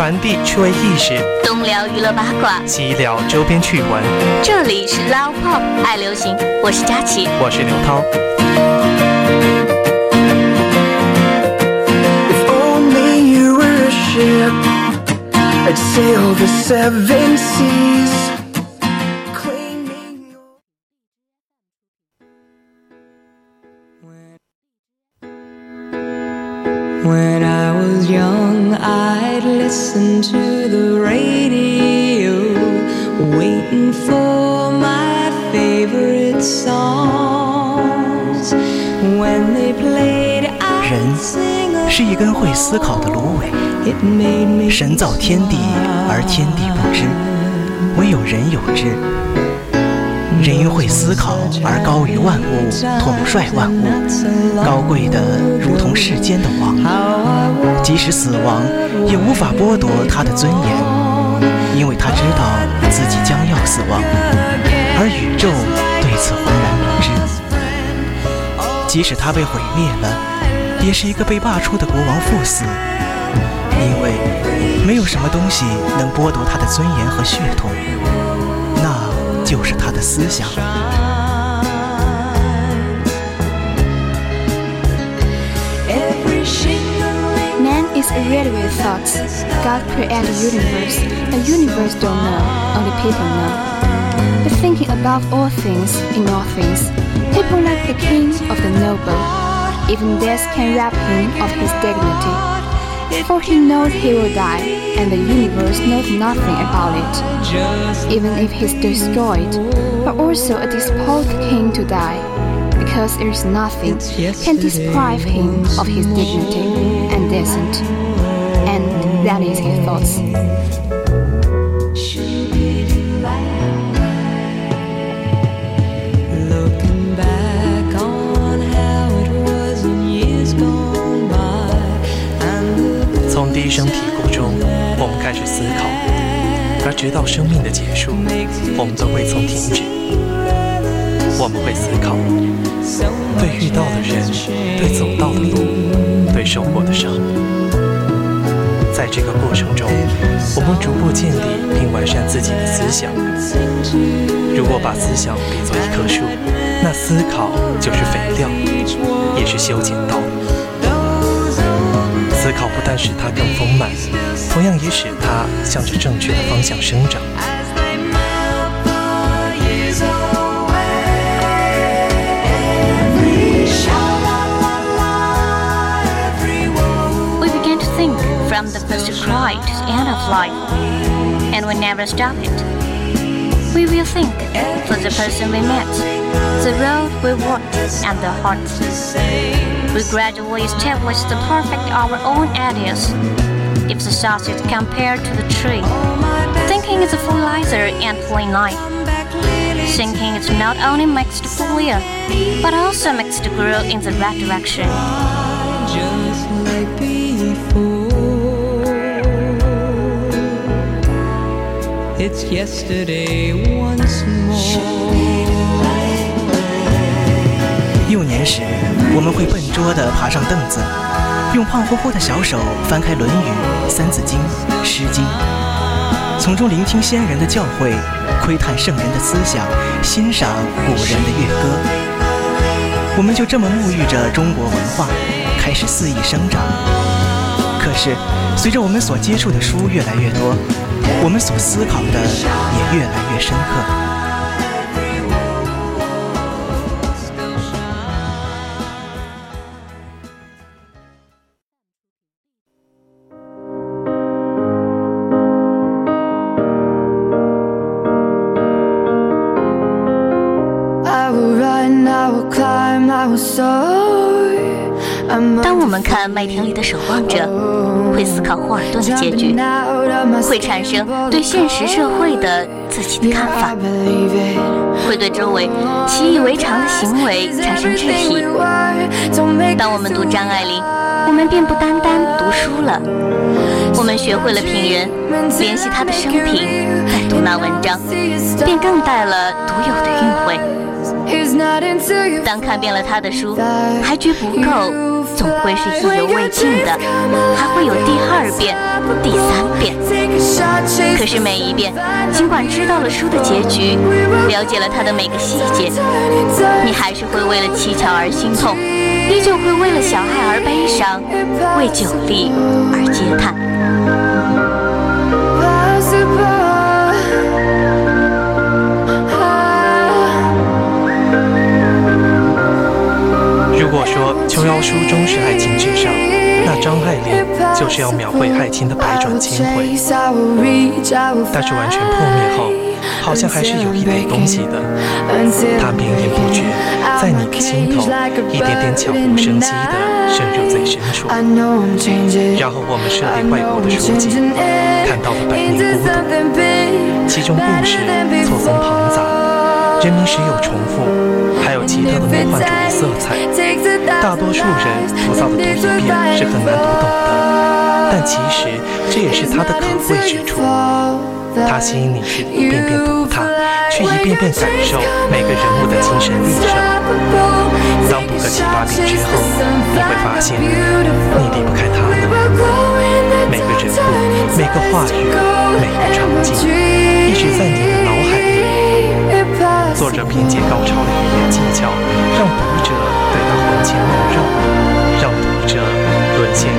讯，传递趣味意识，东聊娱乐八卦，西聊周边趣闻。这里是 Love Pop 爱流行，我是佳琪，我是刘涛。If only you were a ship, I'd sail the seven seas. Listen to the radio, waiting for my favorite songs. When they played, I'd 人 sing 是一根会思考的芦苇神造天地，而天地不知，唯有人有之。人因会思考而高于万物，统帅万物，高贵的如同世间的王。即使死亡，也无法剥夺他的尊严，因为他知道自己将要死亡，而宇宙对此浑然不知。即使他被毁灭了，也是一个被罢黜的国王赴死，因为没有什么东西能剥夺他的尊严和血统，就是他的思想。 every shimmering Man is already with thoughts. God created the universe. The universe don't know, only people know. But thinking above all things, in all things, people like the king of the noble. Even death can rob him of his dignity. For he knows he will die, and the universe knows nothing about it. Even if he's destroyed, but also a disposed king to die. Because there is nothing can deprive him of his dignity and decent. And that is his thoughts. 从第一声啼哭中，我们开始思考，而直到生命的结束，我们都未曾停止。我们会思考，对遇到的人，对走到的路，对受过的伤。在这个过程中，我们逐步建立并完善自己的思想。如果把思想比作一棵树，那思考就是肥料，也是修剪刀。思考不但使它更丰满，同样也使它向着正确的方向生长。as they melt the years away, every sha-la-la-la, every woe. We begin to think from the first cry to the end of life, and we never stop it. We will think for the person we met, the road we walked, and the heart. We gradually establish the perfect our own ideas. If the sauce is compared to the tree, thinking is a fertilizer and plain life. Thinking is not only makes the clear, but also makes the grow in the right direction. just like before. It's yesterday once more. 幼年时，我们会笨拙地爬上凳子，用胖乎乎的小手翻开《论语》《三字经》《诗经》，从中聆听先人的教诲，窥探圣人的思想，欣赏古人的乐歌。我们就这么沐浴着中国文化，开始肆意生长。可是，随着我们所接触的书越来越多，我们所思考的也越来越深刻。当我们看麦田里的守望者。会思考霍尔顿的结局，会产生对现实社会的自己的看法，会对周围习以为常的行为产生质疑。当我们读张爱玲，我们便不单单读书了，我们学会了品人，联系她的生平，再读那文章，便更带了独有的韵味。当看遍了他的书，还觉不够，总归是意犹未尽的，还会有第二遍、第三遍。可是每一遍，尽管知道了书的结局，了解了它的每个细节，你还是会为了蹊跷而心痛，依旧会为了小爱而悲伤，为酒力而嗟叹。琼瑶书中是爱情至上，那张爱玲就是要描绘爱情的百转千回。但是完全破灭后，好像还是有一点东西的，它绵延不绝，在你的心头一点点悄无声息地渗入最深处。然后我们涉猎外国的书籍，看到了百年孤独，其中故事错综庞杂，人民时有重复，还有奇特的魔幻主义色彩。大多数人浮躁的读一遍是很难读懂的，但其实这也是它的可贵之处。它吸引你是一遍遍读它，去一遍遍感受每个人物的精神历程。当读个七八遍之后，你会发现你离不开它了。每个人物、每个话语、每个场景，一直在你的。作者凭借高超的语言技巧，让读者对他魂牵梦绕，让读者沦陷于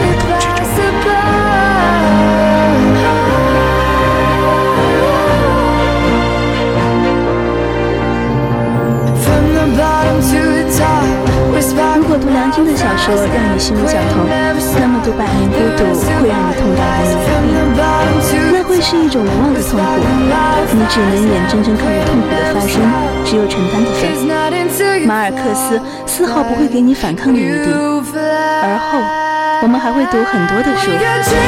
孤独之中。如果读梁静的小说让你心如绞痛，那么多《百年孤独》会让你痛到无能为力。那会是一种无望的痛苦，你只能眼睁睁看着痛苦的发生，只有承担的份。马尔克斯丝毫不会给你反抗的余地。而后，我们还会读很多的书，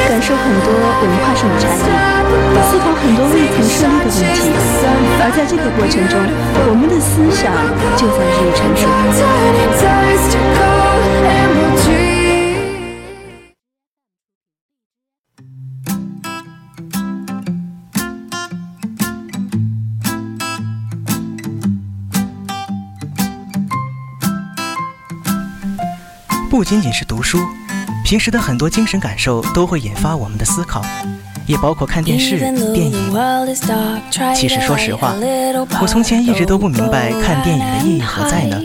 感受很多文化上的差异，思考很多未曾设立的问题。而在这个过程中，我们的思想就在日益成熟。不仅仅是读书，平时的很多精神感受都会引发我们的思考，也包括看电视、电影。其实说实话，我从前一直都不明白看电影的意义何在呢。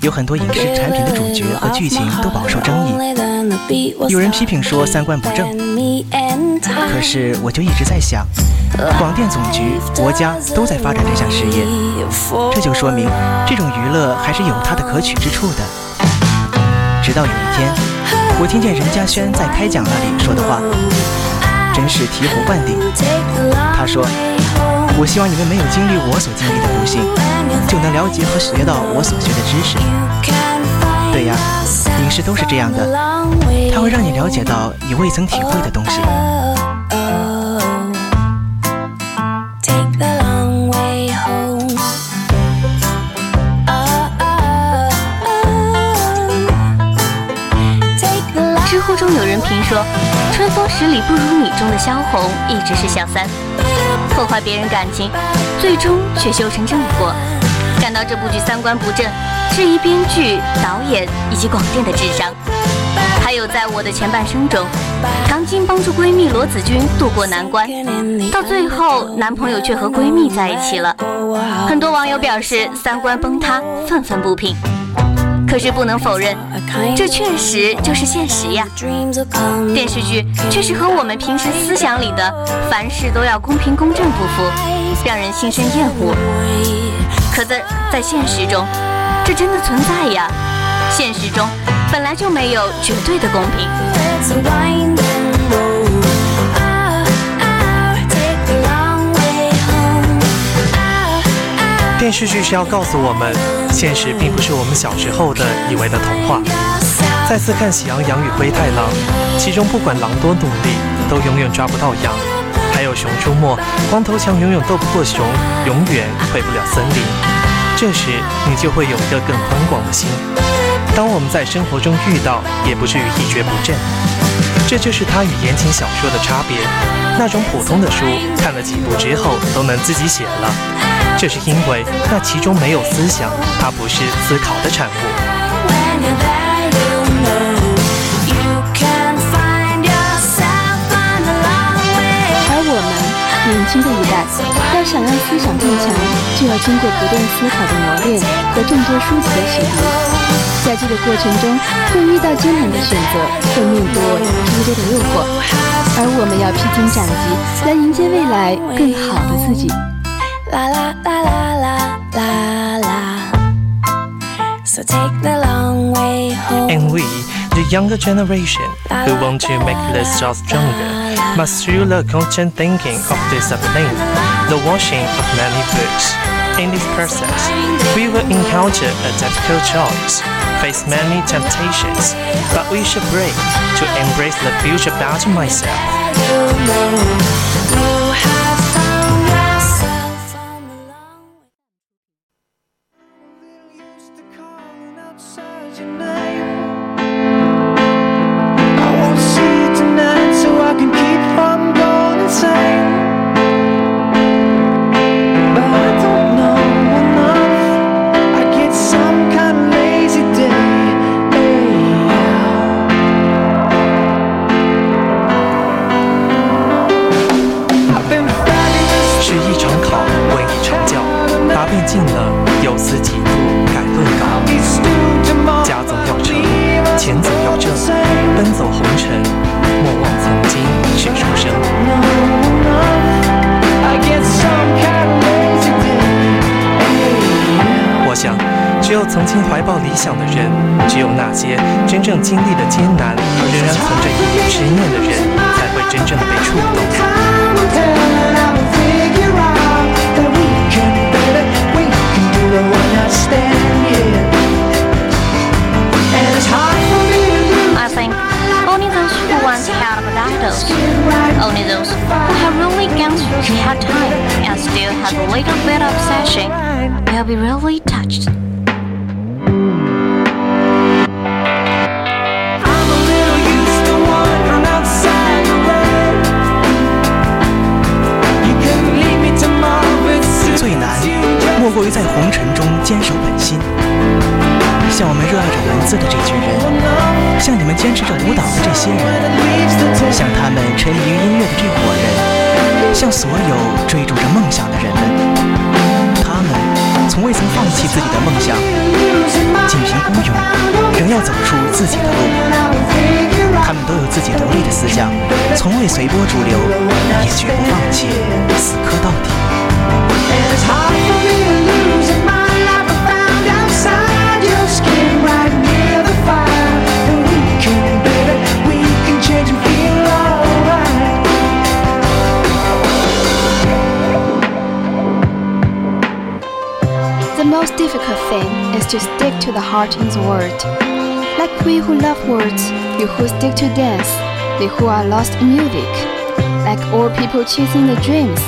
有很多影视产品的主角和剧情都饱受争议，有人批评说三观不正。可是我就一直在想，广电总局、国家都在发展这项事业，这就说明这种娱乐还是有它的可取之处的。直到有一天，我听见任家轩在开讲那里说的话，真是醍醐灌顶。他说：“我希望你们没有经历我所经历的不幸，就能了解和学到我所学的知识。”对呀，影视都是这样的，它会让你了解到你未曾体会的东西。说，《春风十里不如你》中的萧红一直是小三，破坏别人感情，最终却修成正果。感到这部剧三观不正，质疑编剧、导演以及广电的智商。还有在我的前半生中，唐晶帮助闺蜜罗子君渡过难关，到最后男朋友却和闺蜜在一起了。很多网友表示三观崩塌，愤愤不平。可是不能否认，这确实就是现实呀。电视剧确实和我们平时思想里的凡事都要公平公正不符，让人心生厌恶。可在在现实中，这真的存在呀。现实中本来就没有绝对的公平。电视剧是要告诉我们，现实并不是我们小时候的以为的童话。再次看《喜羊羊与灰太狼》，其中不管狼多努力，都永远抓不到羊；还有《熊出没》，光头强永远斗不过熊，永远回不了森林。这时，你就会有一个更宽广的心。当我们在生活中遇到，也不至于一蹶不振。这就是它与言情小说的差别。那种普通的书，看了几部之后都能自己写了，这是因为那其中没有思想，它不是思考的产物。而我们，年轻的一代，要想让思想更强，就要经过不断思考的磨练和众多书籍的洗涤。在这个过程中，会遇到艰难的选择，会面对诸多的诱惑，而我们要披荆斩棘，来迎接未来更好的自己。La la la la la la la. So take the long way home. And we, the younger generation, who want to make this job stronger, must through the constant thinking of discipline, the washing of many books. In this process, we will encounter a difficult choice, face many temptations, but we should brave to embrace the future better myself. 曾经怀抱理想的人，只有那些真正经历了艰难而仍然存着一点执念的人，才会真正的被触动。 Time will tell and I will figure out that we can better, we can do the one night stand, yeah. And it's hard for me to lose I think only those who once had good idols, right only those who have really gone through hard time and still have a little bit of obsession, will be really touched. 向所有追逐着梦想的人们，他们从未曾放弃自己的梦想，仅凭孤勇，仍要走出自己的路。他们都有自己独立的思想，从未随波逐流，也绝不放弃，thing is to stick to the heart in the word. Like we who love words, you who stick to dance, they who are lost in music. Like all people chasing their dreams,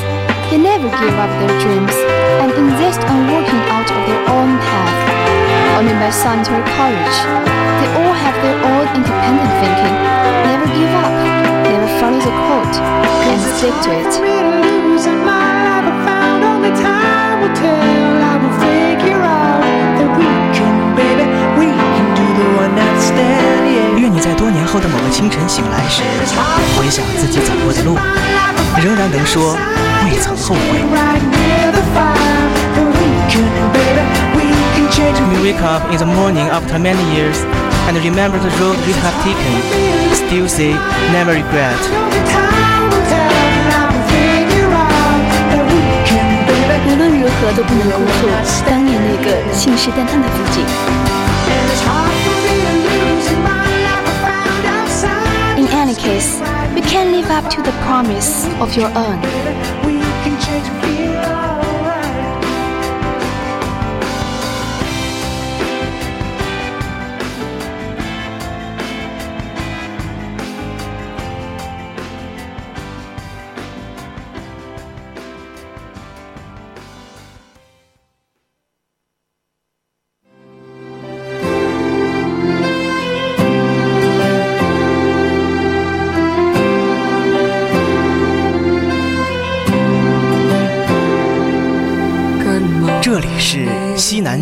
they never give up their dreams and insist on working out of their own path. Only by solitary courage, they all have their own independent thinking, never give up, never follow the quote, and stick to it. 清晨醒来时，回想自己走过的路，仍然能说未曾后悔。Right near the fire. And we can, baby, we can change and You wake up in the morning after many years and remember the road you have taken. Still say never regret. only time will tell. And I will figure out that we can, baby. 无论如何都不能辜负当年那个信誓旦旦的自己。To the promise of your own.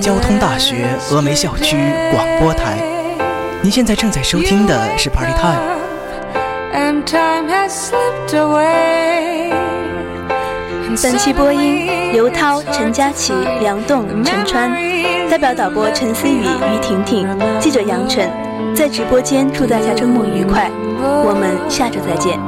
交通大学峨眉校区广播台，您现在正在收听的是 Party Time。And time has slipped away. 本期播音：刘涛、陈佳琪、梁栋、陈川，代表导播陈思雨、于婷婷，记者杨晨。在直播间祝大家周末愉快，我们下周再见。